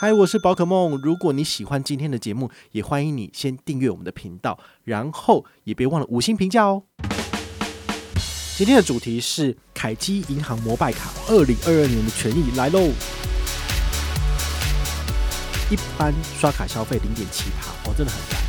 嗨，我是宝可梦。如果你喜欢今天的节目，也欢迎你先订阅我们的频道，然后也别忘了五星评价哦。今天的主题是凯基银行摩拜卡二零二二年的权益来喽。一般刷卡消费零点七趴哦，真的很赞。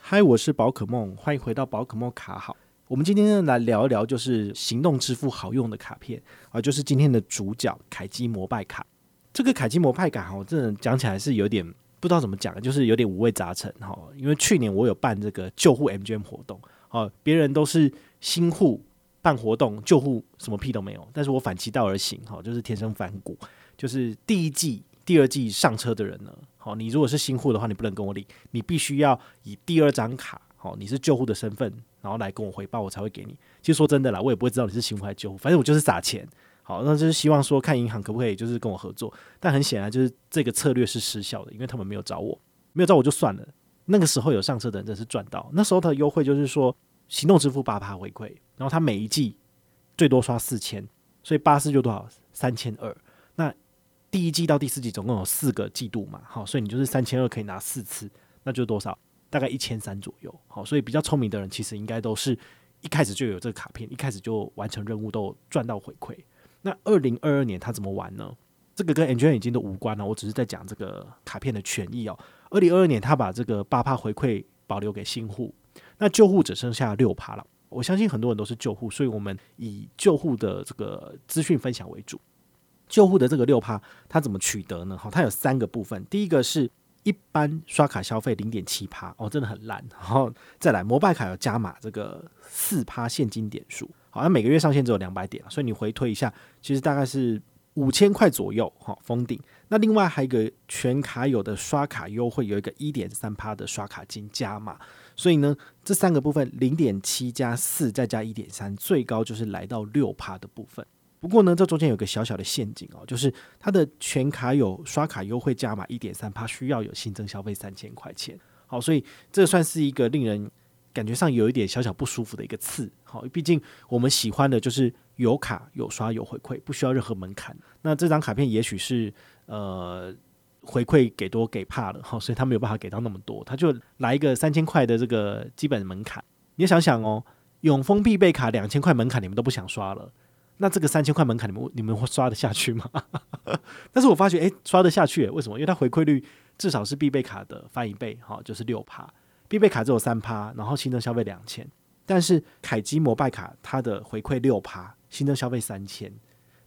嗨，我是宝可梦，欢迎回到宝可梦卡好。我们今天来聊一聊，就是行动支付好用的卡片啊，就是今天的主角凯基摩拜卡。这个凯基摩拜卡哈，我真的讲起来是有点不知道怎么讲，就是有点五味杂陈哈。因为去年我有办这个救护 MGM 活动，哦，别人都是新户办活动，旧户什么屁都没有，但是我反其道而行哈，就是天生反骨，就是第一季、第二季上车的人呢，好，你如果是新户的话，你不能跟我领，你必须要以第二张卡，好，你是救护的身份。然后来跟我回报，我才会给你。其实说真的啦，我也不会知道你是新户还是旧户，反正我就是撒钱。好，那就是希望说看银行可不可以就是跟我合作。但很显然就是这个策略是失效的，因为他们没有找我，没有找我就算了。那个时候有上车的人真是赚到。那时候的优惠就是说行动支付八趴回馈，然后他每一季最多刷四千，所以八四就多少三千二。那第一季到第四季总共有四个季度嘛，好，所以你就是三千二可以拿四次，那就多少？大概一千三左右，好，所以比较聪明的人其实应该都是一开始就有这个卡片，一开始就完成任务，都赚到回馈。那二零二二年他怎么玩呢？这个跟 ng 已经都无关了，我只是在讲这个卡片的权益哦。二零二二年他把这个八趴回馈保留给新户，那旧户只剩下六趴了。我相信很多人都是旧户，所以我们以旧户的这个资讯分享为主。旧户的这个六趴，他怎么取得呢？好，它有三个部分，第一个是。一般刷卡消费零点七趴哦，真的很烂。然后再来，摩拜卡有加码这个四趴现金点数，好像每个月上限只有两百点，所以你回推一下，其实大概是五千块左右哈，封顶。那另外还有一个全卡有的刷卡优惠，有一个一点三趴的刷卡金加码，所以呢，这三个部分零点七加四再加一点三，最高就是来到六趴的部分。不过呢，这中间有个小小的陷阱哦，就是它的全卡有刷卡优惠加码一点三趴，需要有新增消费三千块钱。好，所以这算是一个令人感觉上有一点小小不舒服的一个刺。好，毕竟我们喜欢的就是有卡有刷有回馈，不需要任何门槛。那这张卡片也许是呃回馈给多给怕了，好，所以他没有办法给到那么多，他就来一个三千块的这个基本门槛。你想想哦，永丰必备卡两千块门槛，你们都不想刷了。那这个三千块门槛，你们你们会刷得下去吗？但是我发觉，诶、刷得下去，为什么？因为它回馈率至少是必备卡的翻一倍，哈，就是六趴。必备卡只有三趴，然后新增消费两千，但是凯基摩拜卡它的回馈六趴，新增消费三千，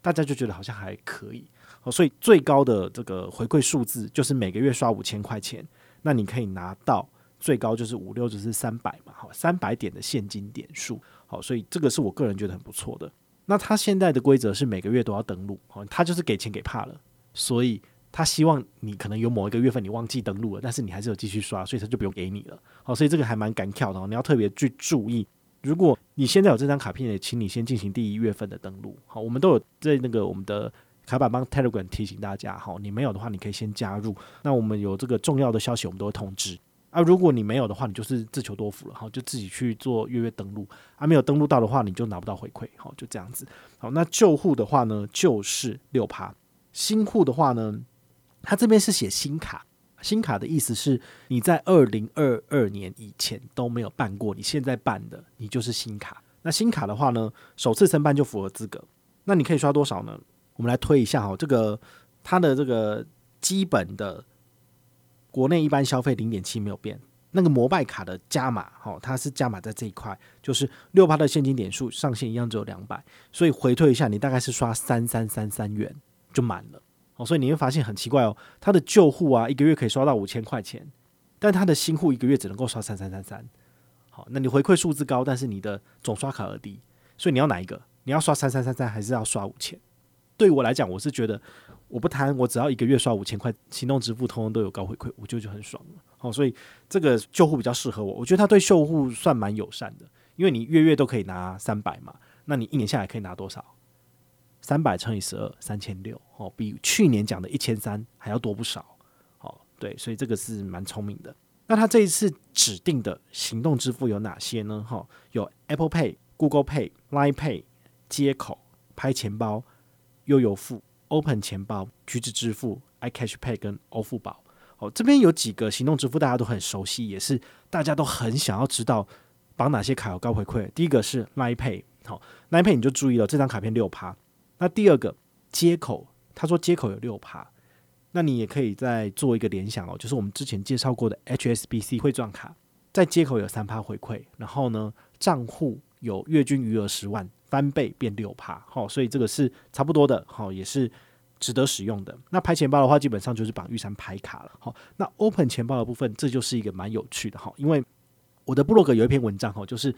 大家就觉得好像还可以。哦，所以最高的这个回馈数字就是每个月刷五千块钱，那你可以拿到最高就是五六就是三百嘛，好，三百点的现金点数。好，所以这个是我个人觉得很不错的。那他现在的规则是每个月都要登录，哦，他就是给钱给怕了，所以他希望你可能有某一个月份你忘记登录了，但是你还是有继续刷，所以他就不用给你了，好，所以这个还蛮敢跳的，你要特别去注意，如果你现在有这张卡片，也请你先进行第一月份的登录，好，我们都有在那个我们的卡板帮 Telegram 提醒大家，好，你没有的话，你可以先加入，那我们有这个重要的消息，我们都会通知。啊，如果你没有的话，你就是自求多福了，好，就自己去做月月登录。啊，没有登录到的话，你就拿不到回馈，好，就这样子。好，那旧户的话呢，就是六趴；新户的话呢，他这边是写新卡，新卡的意思是你在二零二二年以前都没有办过，你现在办的，你就是新卡。那新卡的话呢，首次申办就符合资格。那你可以刷多少呢？我们来推一下哈，这个它的这个基本的。国内一般消费零点七没有变，那个摩拜卡的加码，哈，它是加码在这一块，就是六趴的现金点数上限一样只有两百，所以回退一下，你大概是刷三三三三元就满了，哦，所以你会发现很奇怪哦，它的旧户啊一个月可以刷到五千块钱，但它的新户一个月只能够刷三三三三，好，那你回馈数字高，但是你的总刷卡额低，所以你要哪一个？你要刷三三三三还是要刷五千？对我来讲，我是觉得。我不贪，我只要一个月刷五千块，行动支付通通都有高回馈，我觉得就很爽了。好，所以这个旧户比较适合我，我觉得他对旧户算蛮友善的，因为你月月都可以拿三百嘛，那你一年下来可以拿多少？三百乘以十二，三千六，哦，比去年讲的一千三还要多不少。哦，对，所以这个是蛮聪明的。那他这一次指定的行动支付有哪些呢？哈、哦，有 Apple Pay、Google Pay、Line Pay、街口、拍钱包。悠游付、Open 钱包、橘子支付、iCash Pay 跟欧付宝。好，这边有几个行动支付大家都很熟悉，也是大家都很想要知道绑哪些卡有高回馈。第一个是 Line Pay，好，Line Pay 你就注意了，这张卡片六趴。那第二个接口，他说接口有六趴，那你也可以再做一个联想哦，就是我们之前介绍过的 HSBC 汇钻卡，在接口有三趴回馈，然后呢，账户有月均余额十万，翻倍变六趴，好，所以这个是差不多的，好，也是。值得使用的。那拍钱包的话，基本上就是绑玉山拍卡了。好，那 Open 钱包的部分，这就是一个蛮有趣的哈，因为我的部落格有一篇文章哈，就是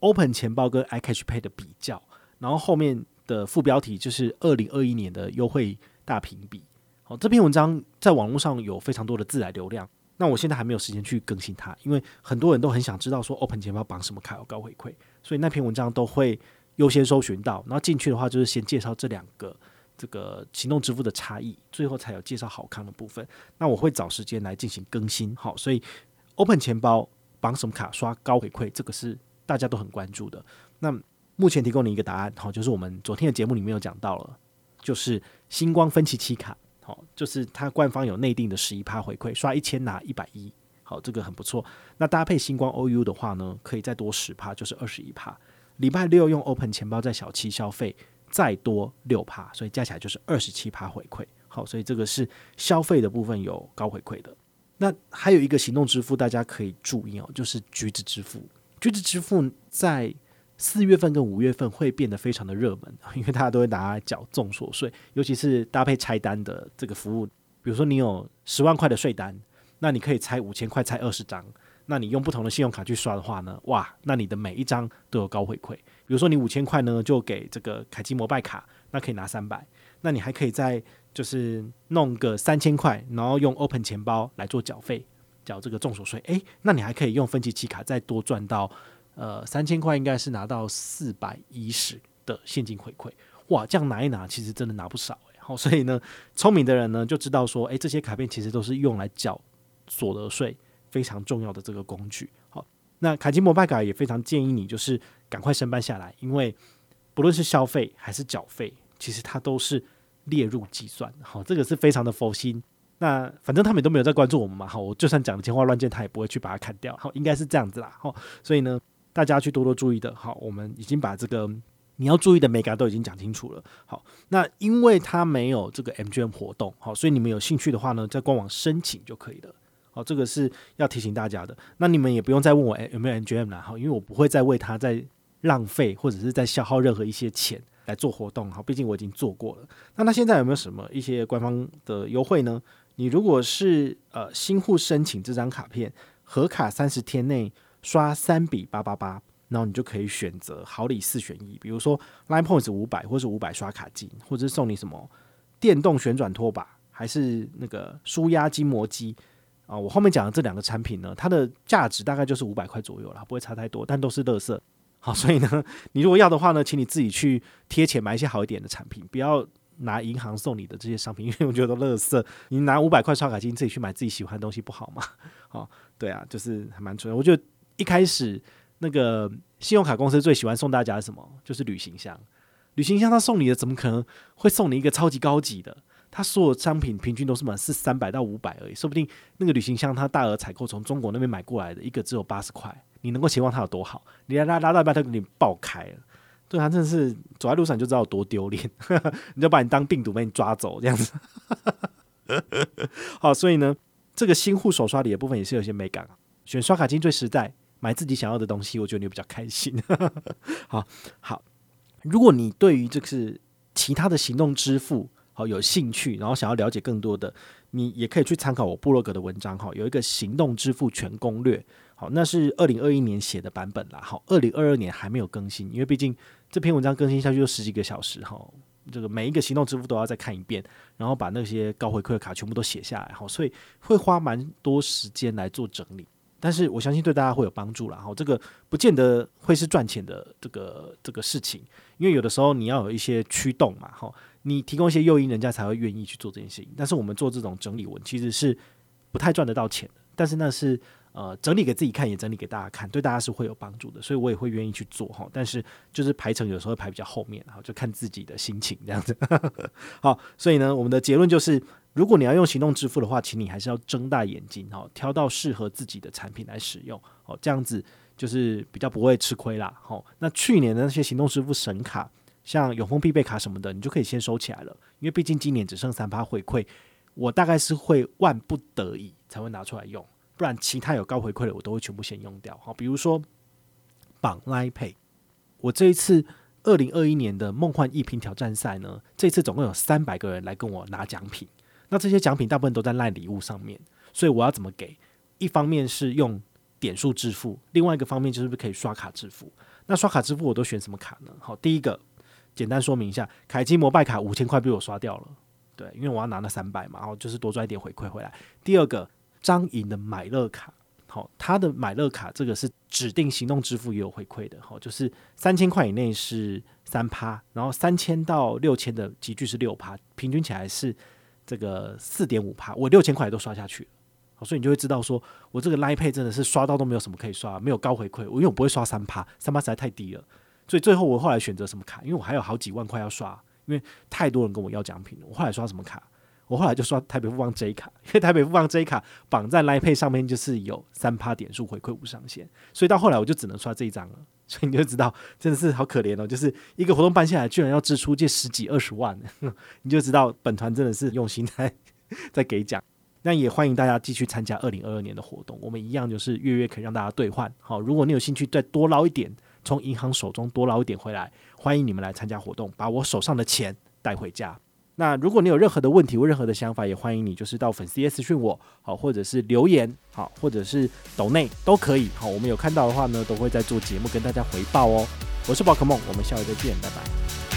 Open 钱包跟 iCash Pay 的比较，然后后面的副标题就是二零二一年的优惠大评比。好，这篇文章在网络上有非常多的自来流量，那我现在还没有时间去更新它，因为很多人都很想知道说 Open 钱包绑什么卡有高回馈，所以那篇文章都会优先搜寻到，然后进去的话就是先介绍这两个。这个行动支付的差异，最后才有介绍好康的部分。那我会找时间来进行更新。好，所以 Open 钱包绑什么卡刷高回馈，这个是大家都很关注的。那目前提供你一个答案，好，就是我们昨天的节目里面有讲到了，就是星光分期期卡，好，就是它官方有内定的十一趴回馈，刷一千拿一百一，好，这个很不错。那搭配星光 OU 的话呢，可以再多十趴，就是二十一趴。礼拜六用 Open 钱包在小七消费。再多六趴，所以加起来就是二十七趴回馈。好，所以这个是消费的部分有高回馈的。那还有一个行动支付，大家可以注意哦，就是橘子支付。橘子支付在四月份跟五月份会变得非常的热门，因为大家都会拿来缴综所税，尤其是搭配拆单的这个服务。比如说你有十万块的税单，那你可以拆五千块，拆二十张。那你用不同的信用卡去刷的话呢，哇，那你的每一张都有高回馈。比如说你五千块呢，就给这个凯基摩拜卡，那可以拿三百。那你还可以再就是弄个三千块，然后用 Open 钱包来做缴费，缴这个综所税。诶，那你还可以用分期期卡再多赚到呃三千块，应该是拿到四百一十的现金回馈。哇，这样拿一拿，其实真的拿不少诶。好，所以呢，聪明的人呢就知道说，诶，这些卡片其实都是用来缴所得税。非常重要的这个工具，好，那凯基摩拜卡也非常建议你就是赶快申办下来，因为不论是消费还是缴费，其实它都是列入计算，好，这个是非常的佛心。那反正他们都没有在关注我们嘛，好，我就算讲的天花乱坠，他也不会去把它砍掉，好，应该是这样子啦，好，所以呢，大家去多多注意的，好，我们已经把这个你要注意的每个都已经讲清楚了，好，那因为它没有这个 MGM 活动，好，所以你们有兴趣的话呢，在官网申请就可以了。好，这个是要提醒大家的。那你们也不用再问我，诶，有没有 N G M 啦？哈，因为我不会再为他再浪费或者是在消耗任何一些钱来做活动。好，毕竟我已经做过了。那他现在有没有什么一些官方的优惠呢？你如果是呃新户申请这张卡片，合卡三十天内刷三笔八八八，然后你就可以选择好礼四选一，比如说 Line Points 五百，或是五百刷卡金，或者是送你什么电动旋转拖把，还是那个舒压筋膜机。啊，我后面讲的这两个产品呢，它的价值大概就是五百块左右啦，不会差太多，但都是乐色。好，所以呢，你如果要的话呢，请你自己去贴钱买一些好一点的产品，不要拿银行送你的这些商品，因为我觉得都乐色。你拿五百块刷卡金自己去买自己喜欢的东西不好吗？好，对啊，就是还蛮纯。我觉得一开始那个信用卡公司最喜欢送大家什么，就是旅行箱。旅行箱他送你的，怎么可能会送你一个超级高级的？它所有商品平均都是满是三百到五百而已，说不定那个旅行箱它大额采购从中国那边买过来的一个只有八十块，你能够期望它有多好？你拉拉拉到一半它给你爆开了，对他真的是走在路上就知道有多丢脸，你就把你当病毒被你抓走这样子。好，所以呢，这个新户手刷礼的部分也是有些美感啊，选刷卡金最实在，买自己想要的东西，我觉得你比较开心。好好，如果你对于这个是其他的行动支付。好，有兴趣，然后想要了解更多的，你也可以去参考我部落格的文章哈，有一个行动支付全攻略，好，那是二零二一年写的版本啦，好，二零二二年还没有更新，因为毕竟这篇文章更新下去就十几个小时哈，这个每一个行动支付都要再看一遍，然后把那些高回馈的卡全部都写下来，好，所以会花蛮多时间来做整理。但是我相信对大家会有帮助啦。哈，这个不见得会是赚钱的这个这个事情，因为有的时候你要有一些驱动嘛，哈，你提供一些诱因，人家才会愿意去做这件事情。但是我们做这种整理文，其实是不太赚得到钱的，但是那是呃整理给自己看，也整理给大家看，对大家是会有帮助的，所以我也会愿意去做哈。但是就是排程有时候会排比较后面，然后就看自己的心情这样子。好，所以呢，我们的结论就是，如果你要用行动支付的话，请你还是要睁大眼睛哈，挑到适合自己的产品来使用哦，这样子就是比较不会吃亏啦。好，那去年的那些行动支付神卡，像永丰必备卡什么的，你就可以先收起来了，因为毕竟今年只剩三趴回馈。我大概是会万不得已才会拿出来用，不然其他有高回馈的我都会全部先用掉。好，比如说绑 Line Pay，我这一次二零二一年的梦幻一品挑战赛呢，这次总共有三百个人来跟我拿奖品，那这些奖品大部分都在赖礼物上面，所以我要怎么给？一方面是用点数支付，另外一个方面就是不是可以刷卡支付？那刷卡支付我都选什么卡呢？好，第一个简单说明一下，凯基摩拜卡五千块被我刷掉了。对，因为我要拿那三百嘛，然后就是多赚一点回馈回来。第二个，张颖的买乐卡，好，他的买乐卡这个是指定行动支付也有回馈的，好，就是三千块以内是三趴，然后三千到六千的级距是六趴，平均起来是这个四点五趴。我六千块都刷下去，好，所以你就会知道说我这个 Line Pay 真的是刷到都没有什么可以刷，没有高回馈，我因为我不会刷三趴，三趴实在太低了，所以最后我后来选择什么卡？因为我还有好几万块要刷。因为太多人跟我要奖品了，我后来刷什么卡？我后来就刷台北富邦 J 卡，因为台北富邦 J 卡绑在 Line Pay 上面就是有三趴点数回馈无上限，所以到后来我就只能刷这一张了。所以你就知道真的是好可怜哦，就是一个活动办下来，居然要支出这十几二十万，你就知道本团真的是用心在在给奖。那也欢迎大家继续参加二零二二年的活动，我们一样就是月月可以让大家兑换。好，如果你有兴趣再多捞一点。从银行手中多捞一点回来，欢迎你们来参加活动，把我手上的钱带回家。那如果你有任何的问题或任何的想法，也欢迎你就是到粉丝页私讯我，好，或者是留言，好，或者是抖内都可以。好，我们有看到的话呢，都会在做节目跟大家回报哦。我是宝可梦，我们下回再见，拜拜。